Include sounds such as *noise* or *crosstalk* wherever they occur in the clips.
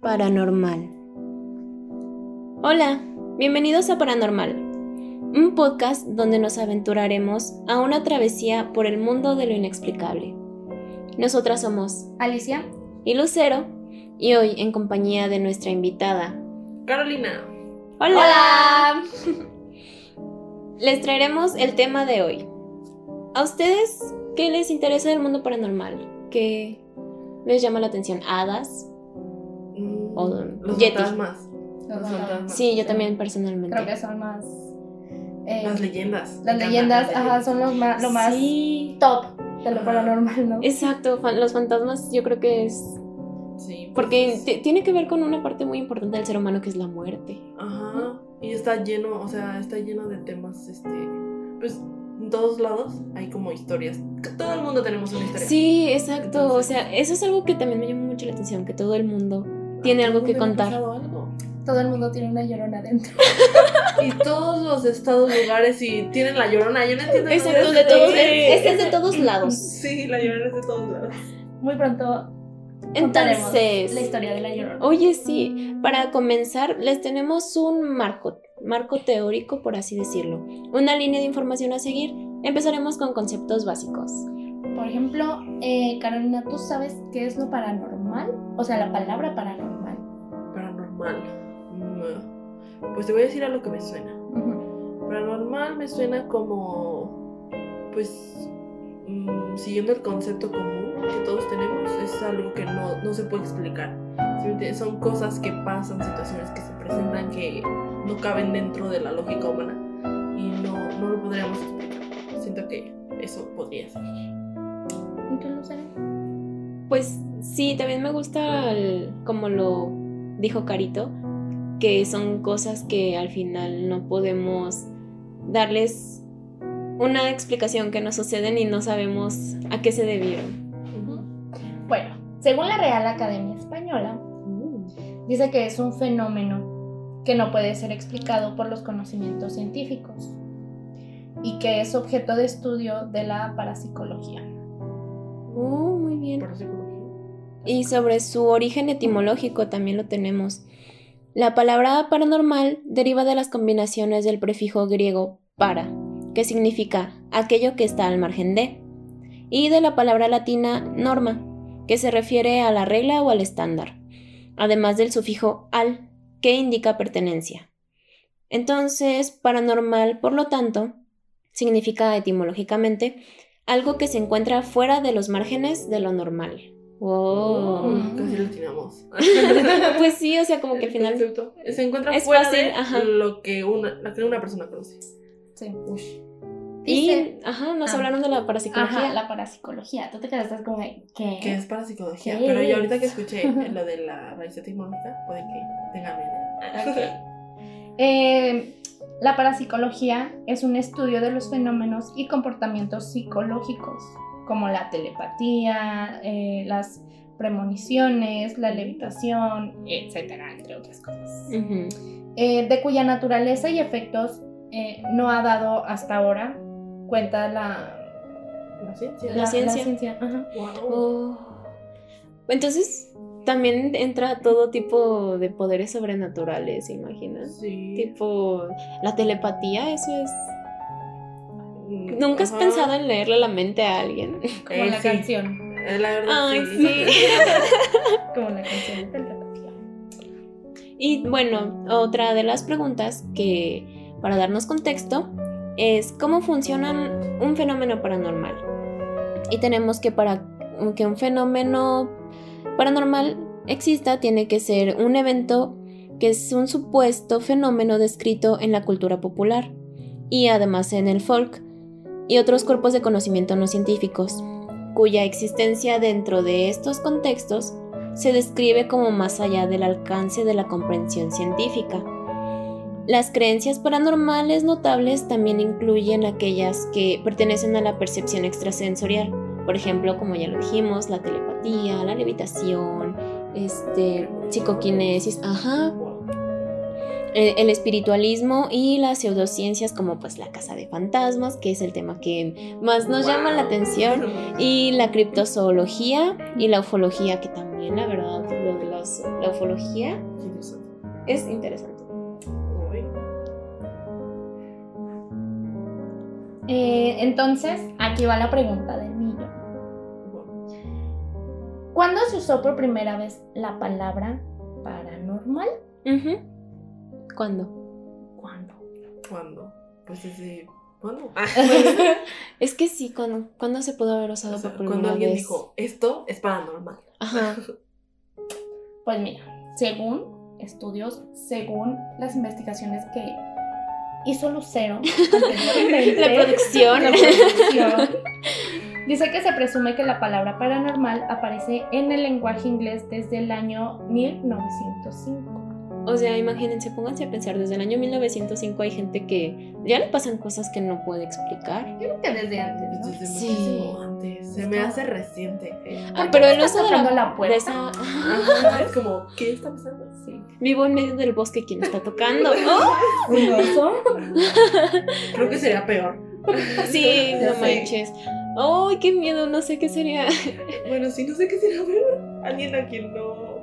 Paranormal. Hola, bienvenidos a Paranormal, un podcast donde nos aventuraremos a una travesía por el mundo de lo inexplicable. Nosotras somos Alicia y Lucero, y hoy en compañía de nuestra invitada, Carolina. ¡Hola! *laughs* Les traeremos el tema de hoy. ¿A ustedes qué les interesa del mundo paranormal? ¿Qué les llama la atención? ¿Hadas? O los Yeti. fantasmas. Los Los fantasmas. Sí, yo también personalmente. creo que son más. eh, Las leyendas. las leyendas, ajá, son los más, lo más Sí. top de lo paranormal, ¿no? Exacto, los fantasmas yo creo que es... Sí, Porque pues, tiene que ver con una parte muy importante del ser humano que es la muerte. Ajá. Y está lleno, o sea, está lleno de temas, este. Pues en todos lados hay como historias. Todo el mundo tenemos una historia. Sí, exacto. O sea, eso es algo que también me llama mucho la atención, que todo el mundo tiene algo que contar. algo. Todo el mundo tiene una llorona adentro. *laughs* Y todos los estados, lugares, y tienen la llorona. Yo no entiendo. Eso. de todos, ese es de todos lados. Sí, la llorona es de todos lados. Muy pronto Entonces, la historia de la llorona. oye, sí, para comenzar, les tenemos un marco, marco teórico, por así decirlo. Una línea de información a seguir. Empezaremos con conceptos básicos. Por ejemplo, eh, Carolina, ¿tú sabes qué es lo paranormal? O sea, la palabra paranormal. Paranormal. Mm, Pues te voy a decir a lo que me suena. Paranormal me suena como, pues, mm, siguiendo el concepto común que todos tenemos, es algo que no, no se puede explicar. Son cosas que pasan, situaciones que se presentan que no caben dentro de la lógica humana y no, no lo podríamos explicar. Siento que eso podría ser. Pues sí, también me gusta el- como lo dijo Carito, que son cosas que al final no podemos darles una explicación que nos suceden y no sabemos a qué se debieron. Bueno, según la Real Academia Española, dice que es un fenómeno que no puede ser explicado por los conocimientos científicos y que es objeto de estudio de la parapsicología. Oh, muy bien. Por. Y sobre su origen etimológico también lo tenemos. La palabra paranormal deriva de las combinaciones del prefijo griego para, que significa aquello que está al margen de, y de la palabra latina norma, que se refiere a la regla o al estándar, además del sufijo al, que indica pertenencia. Entonces, paranormal, por lo tanto, significa etimológicamente algo que se encuentra fuera de los márgenes de lo normal. Wow. Mm, Casi lo tiramos. *laughs* pues sí, o sea, como que al final. Concepto. Se encuentra es fuera fácil, de ajá. lo que una, lo que una persona conoce. Sí. Ush. Y, Dice- ajá, nos Ah. hablaron de la parapsicología. Ajá, la parapsicología. Tú te quedaste como de, ¿qué? que es para psicología. ¿Qué Pero es? yo ahorita que escuché lo de la raíz etimológica, puede que tenga mi idea. *laughs* Eh, la parapsicología es un estudio de los fenómenos y comportamientos psicológicos, como la telepatía, eh, las premoniciones, la levitación, etcétera, entre otras cosas. Eh, de cuya naturaleza y efectos eh, no ha dado hasta ahora cuenta la, ¿La ciencia? La ciencia. ajá. Wow. Oh. Entonces, también entra todo tipo de poderes sobrenaturales, ¿se imaginan? Sí. Tipo, la telepatía, eso es. Mm, ¿Nunca has ajá. pensado en leerle la mente a alguien? Como *laughs* Eh, la sí. canción. Eh, La verdad, Ay, sí. sí. *laughs* Como la canción de telepatía. Y bueno, otra de las preguntas que, para darnos contexto, es cómo funciona un fenómeno paranormal. Y tenemos que para que un fenómeno paranormal exista, tiene que ser un evento que es un supuesto fenómeno descrito en la cultura popular y además en el folk y otros cuerpos de conocimiento no científicos, cuya existencia dentro de estos contextos se describe como más allá del alcance de la comprensión científica. Las creencias paranormales notables también incluyen aquellas que pertenecen a la percepción extrasensorial, por ejemplo, como ya lo dijimos, la telepatía, la levitación, este, psicoquinesis, ajá, Wow. el, el espiritualismo y las pseudociencias como pues la casa de fantasmas, que es el tema que más nos llama la atención, y la criptozoología y la ufología, que también la verdad, lo de la los, la ufología es interesante. Eh, entonces, aquí va la pregunta del millón. ¿Cuándo se usó por primera vez la palabra paranormal? ¿Cuándo? ¿Cuándo? ¿Cuándo? Pues desde. ¿Cuándo? Ah, *laughs* *laughs* Es que sí, cuando, ¿cuándo se pudo haber usado o sea, por primera cuando alguien vez? dijo, esto es paranormal. Ajá. *laughs* Pues mira, según estudios, según las investigaciones que hizo Lucero La producción. la producción, dice que se presume que la palabra paranormal aparece en el lenguaje inglés desde el año 1905. O sea, imagínense, pónganse a pensar, desde el año 1905 hay gente que ya le pasan cosas que no puede explicar. Yo creo que desde antes, ¿no? Desde Sí. muchísimo antes. Se me hace reciente. Ah, qué pero el uso de tocando la, la puerta? esa... Es como, ¿qué está pasando? Sí. Vivo en medio del bosque, ¿quién está tocando? ¡Oh! ¿Un oso? Creo que sería peor. Sí, *laughs* no manches. ¡Ay, qué miedo! No sé qué sería. *laughs* Bueno, sí, no sé qué sería ver. Alguien a quien no.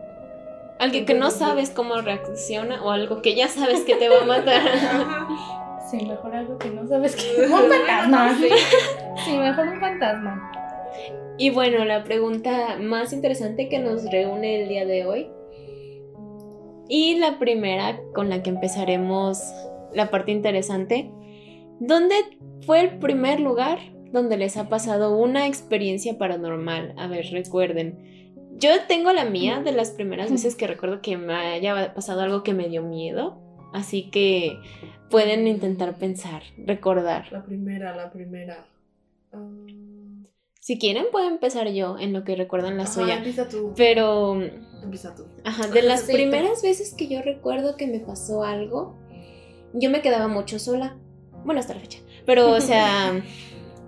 Alguien que no sabes cómo reacciona o algo que ya sabes que te va a matar. *laughs* Ajá. Sí, mejor algo que no sabes que un fantasma. Sí, mejor un fantasma. Y bueno, la pregunta más interesante que nos reúne el día de hoy. Y la primera con la que empezaremos la parte interesante. ¿Dónde fue el primer lugar donde les ha pasado una experiencia paranormal? A ver, recuerden. Yo tengo la mía de las primeras veces que recuerdo que me haya pasado algo que me dio miedo. Así que pueden intentar pensar, recordar. La primera, la primera. Ah, Si quieren, puedo empezar yo en lo que recuerdan la ajá, suya. Empieza tú. Pero, Empieza tú. ajá, de las Sí, primeras veces que yo recuerdo que me pasó algo, yo me quedaba mucho sola. Bueno, hasta la fecha. Pero, o sea, *laughs*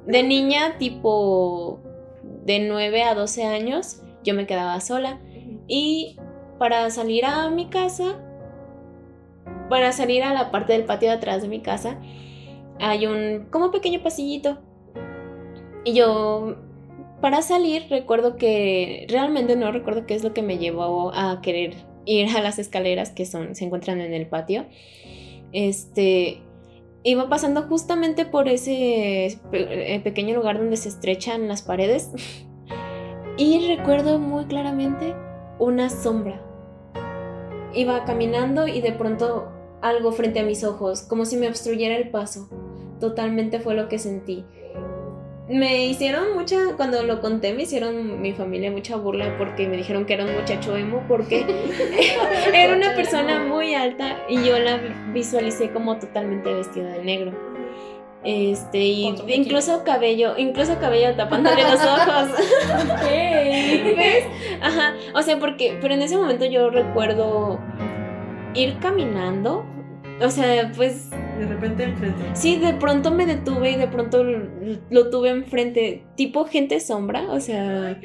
de niña, tipo de 9 a 12 años, yo me quedaba sola. Y para salir a mi casa, para salir a la parte del patio de atrás de mi casa, hay un como pequeño pasillito. Y yo, para salir, recuerdo que realmente no recuerdo qué es lo que me llevó a querer ir a las escaleras que son, se encuentran en el patio. Este, iba pasando justamente por ese eh, pequeño lugar donde se estrechan las paredes. *laughs* Y recuerdo muy claramente una sombra. Iba caminando y de pronto algo frente a mis ojos, como si me obstruyera el paso. Totalmente fue lo que sentí. Me hicieron mucha, cuando lo conté, me hicieron mi familia mucha burla porque me dijeron que era un muchacho emo porque *laughs* era una persona muy alta y yo la visualicé como totalmente vestida de negro. Este, y incluso cabello, incluso cabello tapándole los ojos. *laughs* ¿Ves? Ajá, o sea, porque, pero en ese momento yo recuerdo ir caminando, o sea, pues De repente enfrente. sí, de pronto me detuve y de pronto lo, lo tuve enfrente, tipo gente sombra, o sea,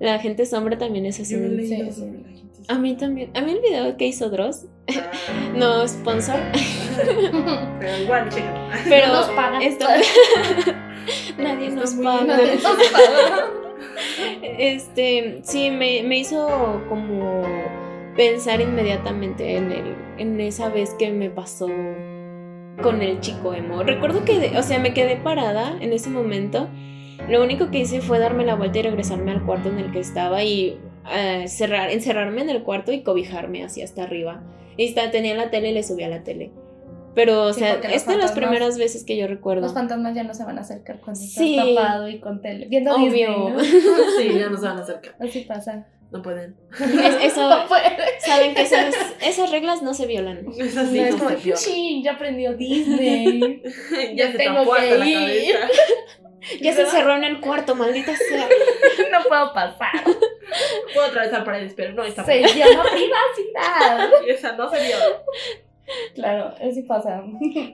la gente sombra también es así. Yo Sí, sí. sobre la gente. A mí también, a mí el video que hizo Dross, Ah. *laughs* no sponsor, *laughs* Pero igual, checa. *laughs* pero No nos pagan. nadie nos paga. Nadie nos paga. Este, sí, me, me hizo como pensar inmediatamente en, el, en esa vez que me pasó con el chico emo. Recuerdo que, o sea, me quedé parada en ese momento. Lo único que hice fue darme la vuelta y regresarme al cuarto en el que estaba y eh, cerrar, encerrarme en el cuarto y cobijarme así hasta arriba. Y está, tenía la tele y le subí a la tele. Pero, o Sí, sea, es de las fantasmas- primeras veces que yo recuerdo. Los fantasmas ya no se van a acercar cuando Sí. estás tapado y con tele. Viendo Obvio. Disney, ¿no? *laughs* Sí, ya no se van a acercar. Así pasa. No pueden. Es- eso, *laughs* No puede. saben que esas, esas reglas no se violan. *laughs* Es así, No, es no como, se ya aprendió *laughs* Disney. Ya Ya se tengo la cabeza. Ya se encerró en el cuarto, maldita sea. no puedo pasar. Puedo atravesar paredes, pero no está Se llama privacidad. Esa no se viola. Claro, así pasa.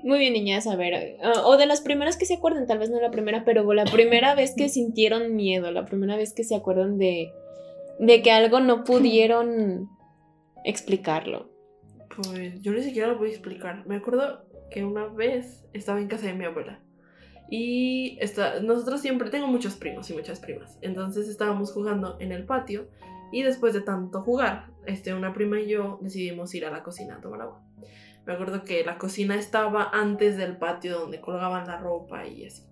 Muy bien, niñas, a ver. ah, o de las primeras que se acuerdan, tal vez no la primera, pero la primera vez que sintieron miedo, la primera vez que se acuerdan de, de que algo no *laughs* pudieron explicarlo. Pues yo ni siquiera lo voy a explicar. Me acuerdo que una vez estaba en casa de mi abuela. Y está, nosotros siempre, tengo muchos primos y muchas primas. Entonces estábamos jugando en el patio Y después de tanto jugar, este, una prima y yo decidimos ir a la cocina a tomar agua. Me acuerdo que la cocina estaba antes del patio donde colgaban la ropa y así.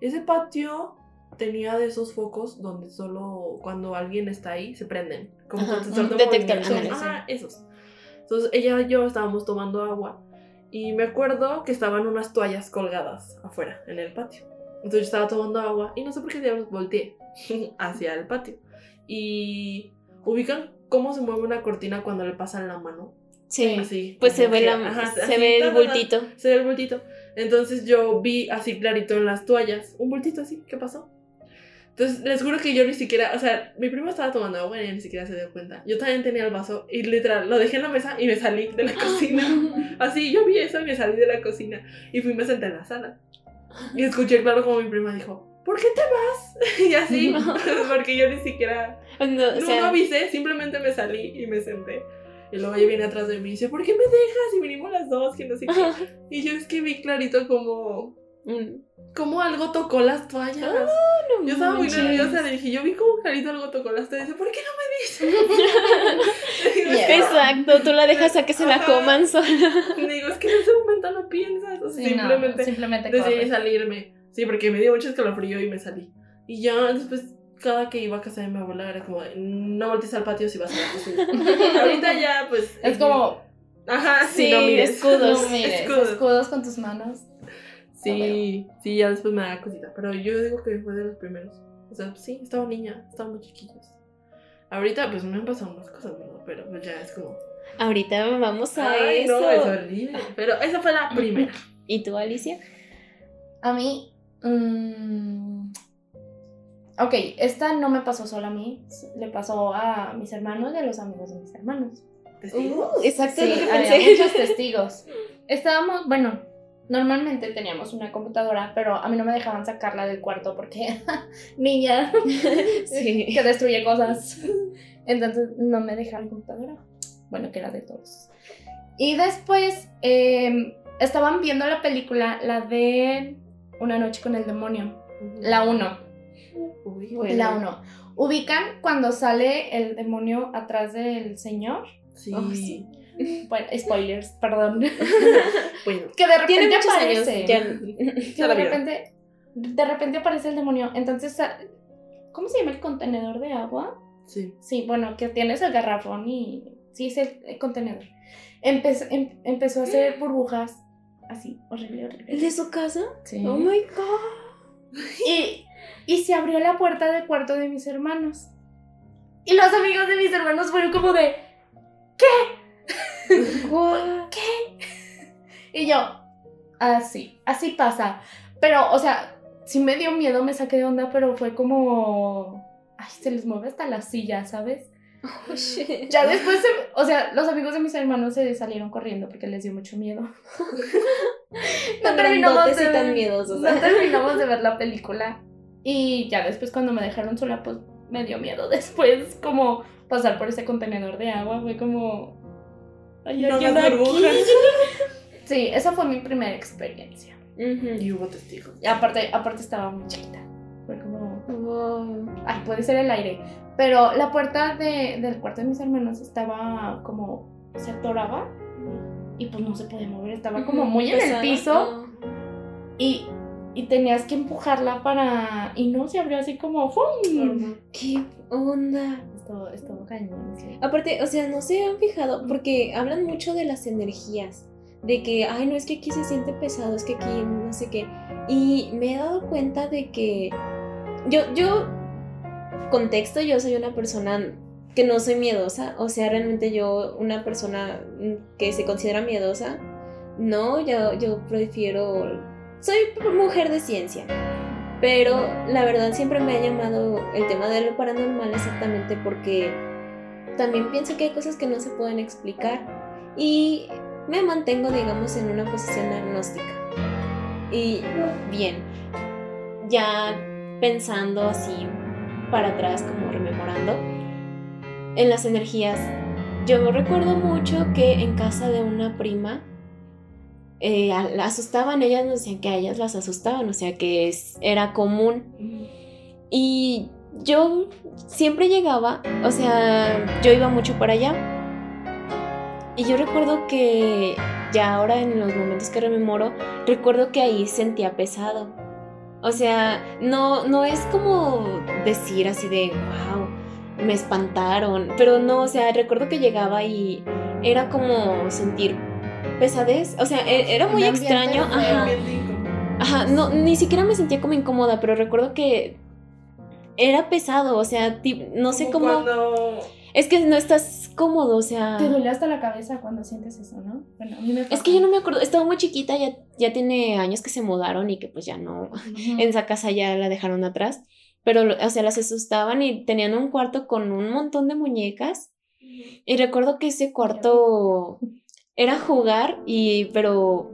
Ese patio tenía de esos focos donde solo cuando alguien está ahí se prenden. Como Ajá, un detector, Ajá, esos. Entonces ella y yo estábamos tomando agua y me acuerdo que estaban unas toallas colgadas afuera en el patio. Entonces yo estaba tomando agua y no sé por qué diablos volteé *laughs* hacia el patio. Y ubican cómo se mueve una cortina cuando le pasan la mano. Sí. Así. Pues se ve, la, ajá, se así, ve el bultito. Se ve el bultito. Entonces yo vi así clarito en las toallas, un bultito así, ¿qué pasó? Entonces les juro que yo ni siquiera, o sea, mi prima estaba tomando agua y ella ni siquiera se dio cuenta. Yo también tenía el vaso y literal lo dejé en la mesa y me salí de la *gasps* cocina. *gasps* Así, yo vi eso y me salí de la cocina y fui me senté en la sala. Y escuché claro como mi prima dijo, ¿por qué te vas? *laughs* Y así, *laughs* porque yo ni siquiera, No, o sea, no avisé, simplemente me salí y me senté. Y luego ella viene atrás de mí y dice, ¿por qué me dejas? Y vinimos las dos, que no sé qué. Y yo es que vi clarito como, como algo tocó las toallas. no yo estaba muy nerviosa, le dije, yo vi como clarito algo tocó las toallas. Dice, ¿por qué no me dices? *laughs* Exacto, tú la dejas a que se la coman sola. Le digo, es que en ese momento no piensas. O sea, Sí, no, simplemente simplemente decidí corre. salirme. Sí, porque me dio mucho escalofrío y me salí. Y ya después, cada que iba a casa de mi abuela era como, no voltees al patio si vas a la cocina. *laughs* Ahorita ya, pues. Es como, Ajá, sí, Sí, no mires. escudos. no mires, escudos. escudos. con tus manos. Sí, sí, ya después me da cosita. Pero yo digo que fue de los primeros. O sea, sí, estaba niña, estaba muy chiquillos. Ahorita, pues me han pasado unas cosas, ¿no? Pero pues ya es como. Ahorita vamos a Ay, eso. no, es horrible. Pero esa fue la *laughs* primera. ¿Y tú, Alicia? A mí. mm, ok, esta no me pasó solo a mí. Le pasó a mis hermanos y a los amigos de mis hermanos. ¿Testigos? Uh, exacto, Sí, es lo que había muchos *laughs* testigos. Estábamos, bueno, normalmente teníamos una computadora, pero a mí no me dejaban sacarla del cuarto porque *laughs* niña *laughs* Sí. que destruye cosas. Entonces no me dejaron computadora. Bueno, que era de todos. Y después eh, estaban viendo la película, la de Una noche con el demonio. La 1. Uy, Bueno. La 1. Ubican cuando sale el demonio atrás del señor. Sí. Oh, sí. Bueno, spoilers, perdón. *laughs* Bueno, que de repente años. aparece. Que de repente, de repente aparece el demonio. Entonces, ¿cómo se llama el contenedor de agua? sí. Sí, bueno, que tienes el garrafón y. Sí, es el, el contenedor. Em- empezó a hacer burbujas así, horrible, horrible. ¿El de su casa? Sí. Oh my god. Y, y se abrió la puerta del cuarto de mis hermanos. Y los amigos de mis hermanos fueron como de. *laughs* Guau. Y yo, así, así pasa. Pero, o sea, sí me dio miedo, me saqué de onda, pero fue como. Ay, se les mueve hasta la silla, ¿sabes? Oh, *laughs* shit. Ya después, se- o sea, los amigos de mis hermanos se salieron corriendo porque les dio mucho miedo. *laughs* no terminamos de tan miedosos. No terminamos de ver la película. Y ya después cuando me dejaron sola, pues me dio miedo después como pasar por ese contenedor de agua. Fue como... Ay, No alguien aquí. burbujas. *laughs* Sí, esa fue mi primera experiencia. Y hubo testigos. Y aparte, aparte estaba muy chiquita. Fue como... Wow. Ay, puede ser el aire. Pero la puerta de- del cuarto de mis hermanos estaba como... Se atoraba. Y pues no se podía mover. Estaba como muy en el piso. Y, y tenías que empujarla para... Y no, se abrió así como... ¡fum! ¿Qué onda? Estuvo, estuvo cañón, sí. Aparte, o sea, no se han fijado, porque hablan mucho de las energías, de que, ay, no es que aquí se siente pesado, es que aquí no sé qué. Y me he dado cuenta de que yo, yo, contexto, yo soy una persona que no soy miedosa, o sea, realmente yo, una persona que se considera miedosa, no, yo, yo prefiero, soy mujer de ciencia. Pero la verdad siempre me ha llamado el tema de lo paranormal exactamente porque también pienso que hay cosas que no se pueden explicar y me mantengo, digamos, en una posición agnóstica. Y bien, ya pensando así para atrás, como rememorando, en las energías, yo recuerdo mucho que en casa de una prima, eh, asustaban, ellas nos decían que a ellas las asustaban, o sea que era común. Y yo siempre llegaba, o sea, yo iba mucho para allá. Y yo recuerdo que ya ahora en los momentos que rememoro, recuerdo que ahí sentía pesado. O sea, no, no es como decir así de, wow, me espantaron. Pero no, o sea, recuerdo que llegaba y era como sentir pesadez. O sea, e- era muy extraño. Ajá. Ajá, no, ni siquiera me sentía como incómoda, pero recuerdo que era pesado, o sea, ti- no sé cómo... Cuando... Es que no estás cómodo, o sea... Te duele hasta la cabeza cuando sientes eso, ¿no? Bueno, a mí me Es que yo no me acuerdo, estaba muy chiquita, ya, ya tiene años que se mudaron y que pues ya no, Ujú. en esa casa ya la dejaron atrás, pero, o sea, las asustaban y tenían un cuarto con un montón de muñecas y recuerdo que ese cuarto era jugar y, pero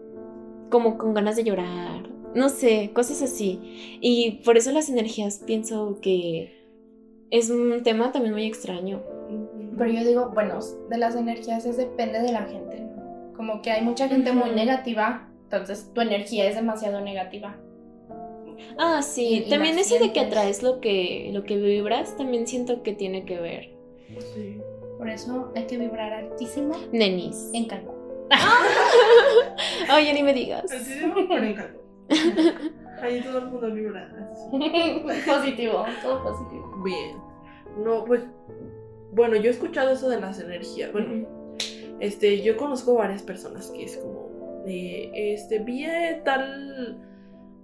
como con ganas de llorar, no sé, cosas así. Y por eso las energías pienso que es un tema también muy extraño. Pero yo digo, bueno, de las energías es depende de la gente, ¿no? Como que hay mucha gente muy negativa, entonces tu energía es demasiado negativa. Ah, sí, Y- y también la eso de que atraes lo que, lo que vibras, también siento que tiene que ver. Sí. Por eso hay que vibrar altísimo Nenis. en Cancún. *laughs* Oye, ni me digas. Me pone en caldo. *laughs* Ahí todo el mundo vibra. *laughs* positivo, todo positivo. Bien. No, pues. Bueno, yo he escuchado eso de las energías. Bueno, este, yo conozco varias personas que es como. de, este, vi eh, tal.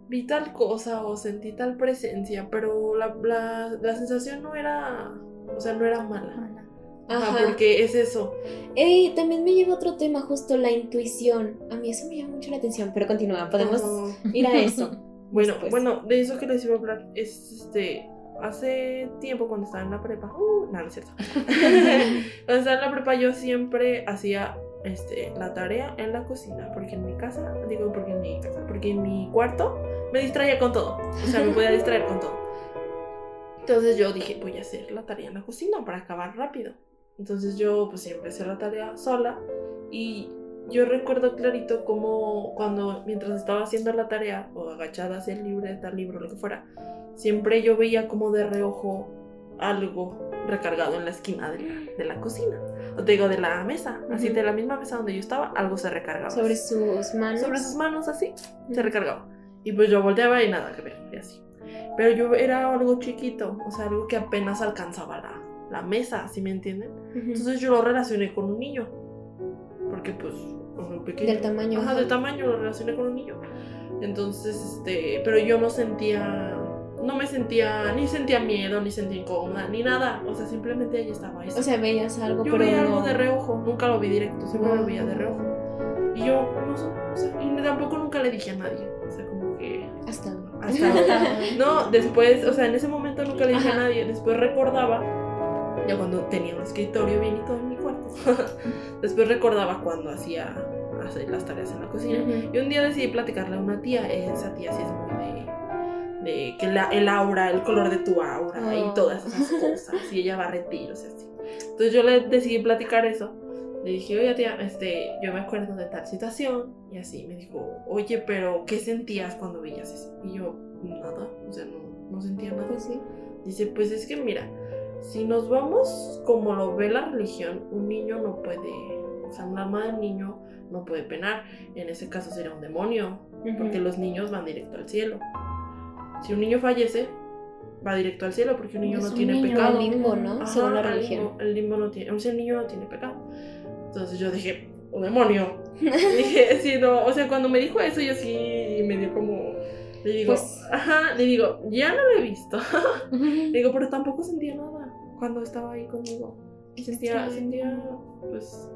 Vi tal cosa o sentí tal presencia, pero la, la, la sensación no era. O sea, no era mala. Ajá, Ajá. porque es eso. Ey, también me lleva otro tema, justo la intuición. A mí eso me llama mucho la atención, pero continúa, podemos ir a eso. *laughs* Bueno, después. bueno, de eso que les iba a hablar es este. Hace tiempo cuando estaba en la prepa. Uh, no, no es cierto. *laughs* cuando estaba en la prepa yo siempre hacía este, la tarea en la cocina. Porque en mi casa, digo porque en mi casa, porque en mi cuarto me distraía con todo. O sea, me podía distraer con todo. Entonces yo dije, voy a hacer la tarea en la cocina para acabar rápido. Entonces yo pues siempre hacía la tarea sola y yo recuerdo clarito como cuando mientras estaba haciendo la tarea o agachada hacia el libro, tal libro, lo que fuera, siempre yo veía como de reojo algo recargado en la esquina de, de la cocina. O te digo, de la mesa, así Ujú. de la misma mesa donde yo estaba, algo se recargaba. Sobre sus manos. Sobre sus manos así, se recargaba. Y pues yo volteaba y nada que ver, y así. Pero yo era algo chiquito, o sea, algo que apenas alcanzaba la, la mesa, ¿sí me entienden? Ujú. Entonces yo lo relacioné con un niño. Porque pues, muy pequeño. Del tamaño. Ajá, del tamaño lo relacioné con un niño. Entonces, este, pero yo no sentía, no me sentía, ni sentía miedo, ni sentía incómoda, ni nada. O sea, simplemente ella estaba ahí. O sea, veías algo, yo pero veía no... algo de reojo, nunca lo vi directo, siempre Wow. lo veía de reojo. Y yo, no sé, o sea, y tampoco nunca le dije a nadie. O sea, como que Hasta hasta. No, después, o sea, en ese momento nunca le dije Ajá. a nadie. Después recordaba, ya cuando tenía un escritorio bien y todo en mi cuarto. *laughs* después recordaba cuando hacía hacer las tareas en la cocina. Y un día decidí platicarle a una tía. Esa tía sí es muy de, de que la, el aura, el color de tu aura y Oh. todas esas cosas. Y ella va a retiros y así. Entonces yo le decidí platicar eso. Le dije, oye tía, este, yo me acuerdo de tal situación. Y así me dijo, oye, pero ¿qué sentías cuando veías eso? Y yo, nada, o sea, no, no sentía nada. Pues. Dice, pues es que mira, si nos vamos como lo ve la religión, un niño no puede, o sea, un alma del niño no puede penar. En ese caso sería un demonio, porque los niños van directo al cielo. Si un niño fallece, va directo al cielo porque un niño Es no un tiene niño, pecado. el limbo, ¿no? Ajá, Según la el limbo- El limbo no tiene, o sea, el niño no tiene pecado. Entonces yo dije, oh demonio. *laughs* Dije, sí, no, o sea, cuando me dijo eso, yo sí me dio como. Le digo, Pues- ajá, le digo, ya no lo he visto. *laughs* Le digo, pero tampoco sentía nada cuando estaba ahí conmigo. Sentía, extraño. sentía, pues,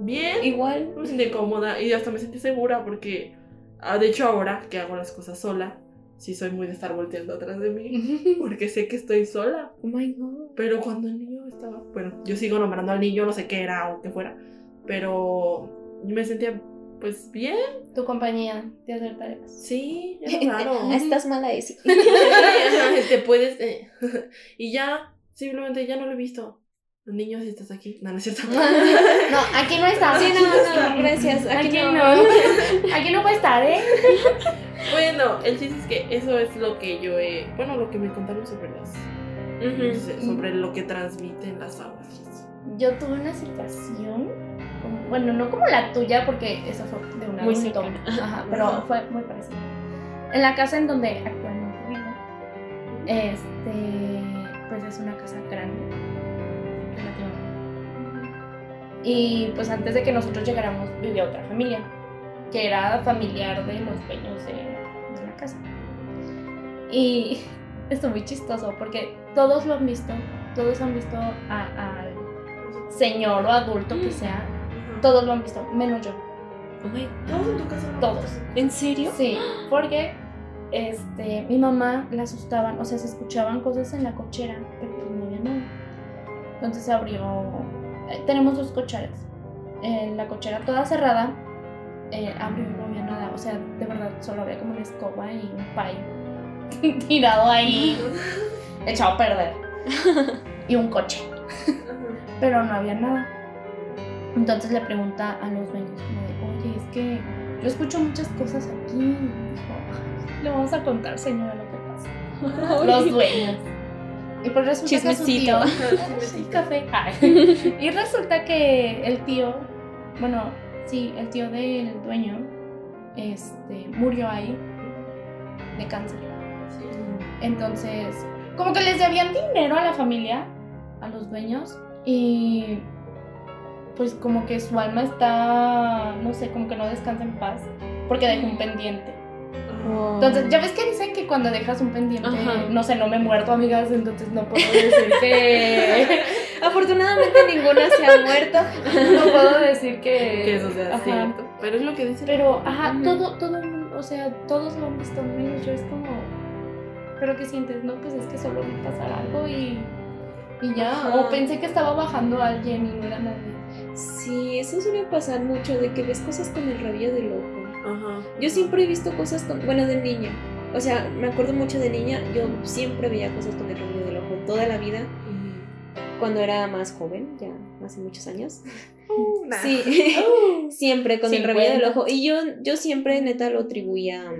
bien. Igual. Me sentía cómoda y hasta me sentí segura porque, ah, de hecho, ahora que hago las cosas sola, sí soy muy de estar volteando atrás de mí *laughs* porque sé que estoy sola. Oh my god. Pero cuando el niño estaba, bueno, yo sigo nombrando al niño, no sé qué era o qué fuera, pero yo me sentía, pues, bien. Tu compañía de hacer tareas. Sí, *laughs* era raro. Estás mala. Ajá, *laughs* te puedes. eh, y ya, simplemente ya no lo he visto. Los niños, si estás aquí. No, no es cierto. *laughs* No, aquí no está. Sí, no, no, gracias. Aquí, Aquí no. no. *laughs* Aquí no puede estar, ¿eh? *laughs* bueno, el chiste es que eso es lo que yo he. Bueno, lo que me contaron sobre las Ujú. Sí, sobre lo que transmiten las familias. Yo tuve una situación, como- bueno, no como la tuya, porque eso fue de un Muy cercana. Ajá, pero Ajá. fue muy parecido. En la casa en donde actualmente vivo, este, pues es una casa grande, relativamente. Y pues antes de que nosotros llegáramos vivía otra familia, que era familiar de los dueños de, de la casa. Y *laughs* esto es muy chistoso porque todos lo han visto, todos han visto al señor o adulto que sea, Ajá. todos lo han visto, menos yo, Oh my- ¿Todos en tu casa? todos. ¿En serio? Sí, porque este, mi mamá la asustaban, o sea, se escuchaban cosas en la cochera, pero pues no había nada. Entonces abrió, eh, tenemos dos cocheras, en la cochera toda cerrada, eh, abrió y no había nada, o sea, de verdad solo había como una escoba y un pay *laughs* tirado ahí, echado a perder, y un coche, pero no había nada. Entonces le pregunta a los dueños como de, oye, es que yo escucho muchas cosas aquí. Dijo, "Ay, le vamos a contar, señora, lo que pasa. Los dueños. Y pues resulta que su Chismecito. tío... *laughs* Chismecito. Sí, café. *laughs* Y resulta que el tío, bueno, sí, el tío del dueño, este, murió ahí de cáncer. Sí. Entonces, como que les debían dinero a la familia, a los dueños, y pues como que su alma está, no sé, como que no descansa en paz, porque dejó un pendiente. Ajá. Entonces, ya ves que dicen que cuando dejas un pendiente, Ajá. no sé, no me he muerto, amigas, entonces no puedo decir que... *laughs* Afortunadamente ninguna se ha muerto. no puedo decir que... Que eso sea Ajá. cierto. Pero es lo que dicen. Pero, ajá, todo, todo, el mundo, o sea, todos lo han visto, menos yo, es como, ¿pero qué sientes? No, pues es que solo vi pasar algo y, y ya, Ajá. o pensé que estaba bajando alguien y no era nadie. Sí, eso suele pasar mucho, de que ves cosas con el rabillo del ojo. Ajá. Yo siempre he visto cosas con, bueno, de niña. O sea, me acuerdo mucho de niña, yo siempre veía cosas con el rabillo del ojo toda la vida, cuando era más joven, ya hace muchos años. Nah. Sí, *laughs* siempre con el rabillo del 50. ojo. Y yo, yo siempre neta lo atribuía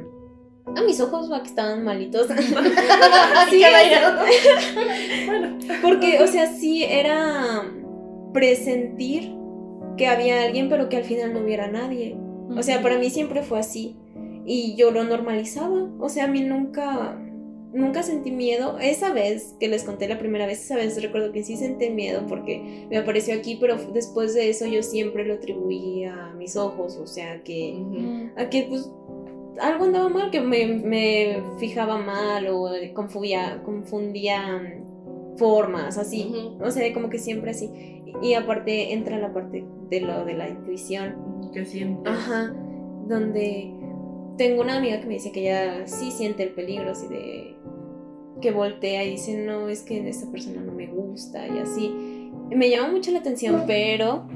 a mis ojos a que estaban malitos. *laughs* Sí. *laughs* Bueno. Porque, o sea, sí era presentir que había alguien, pero que al final no hubiera nadie. O sea, para mí siempre fue así. Y yo lo normalizaba. O sea, a mí nunca, nunca sentí miedo. Esa vez que les conté la primera vez, esa vez recuerdo que sí sentí miedo porque me apareció aquí, pero después de eso yo siempre lo atribuía a mis ojos. O sea, que, a que pues algo andaba mal, que me, me fijaba mal o confundía, confundía mm, formas, así. Ujú. O sea, como que siempre así. Y, y aparte entra la parte de lo de la intuición. Que sientes. Ajá, donde tengo una amiga que me dice que ella sí siente el peligro, así de que voltea y dice, no, es que esta persona no me gusta y así. Me llama mucho la atención, pero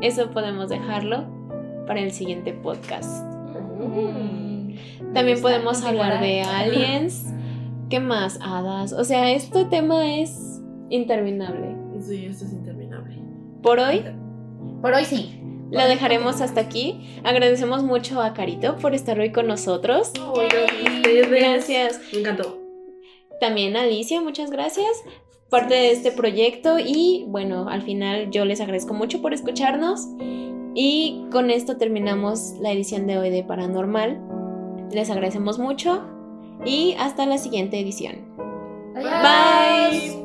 eso podemos dejarlo para el siguiente podcast. Mm. También Está podemos hablar de aliens. *laughs* ¿Qué más? Hadas. O sea, este tema es interminable. Sí, esto es interminable. Por hoy Por hoy sí. lo dejaremos hasta aquí. Agradecemos mucho a Carito por estar hoy con nosotros. Gracias. Me encantó. También a Alicia, muchas gracias. Parte de este proyecto y bueno, al final yo les agradezco mucho por escucharnos y con esto terminamos la edición de hoy de Paranormal. Les agradecemos mucho y hasta la siguiente edición. Bye.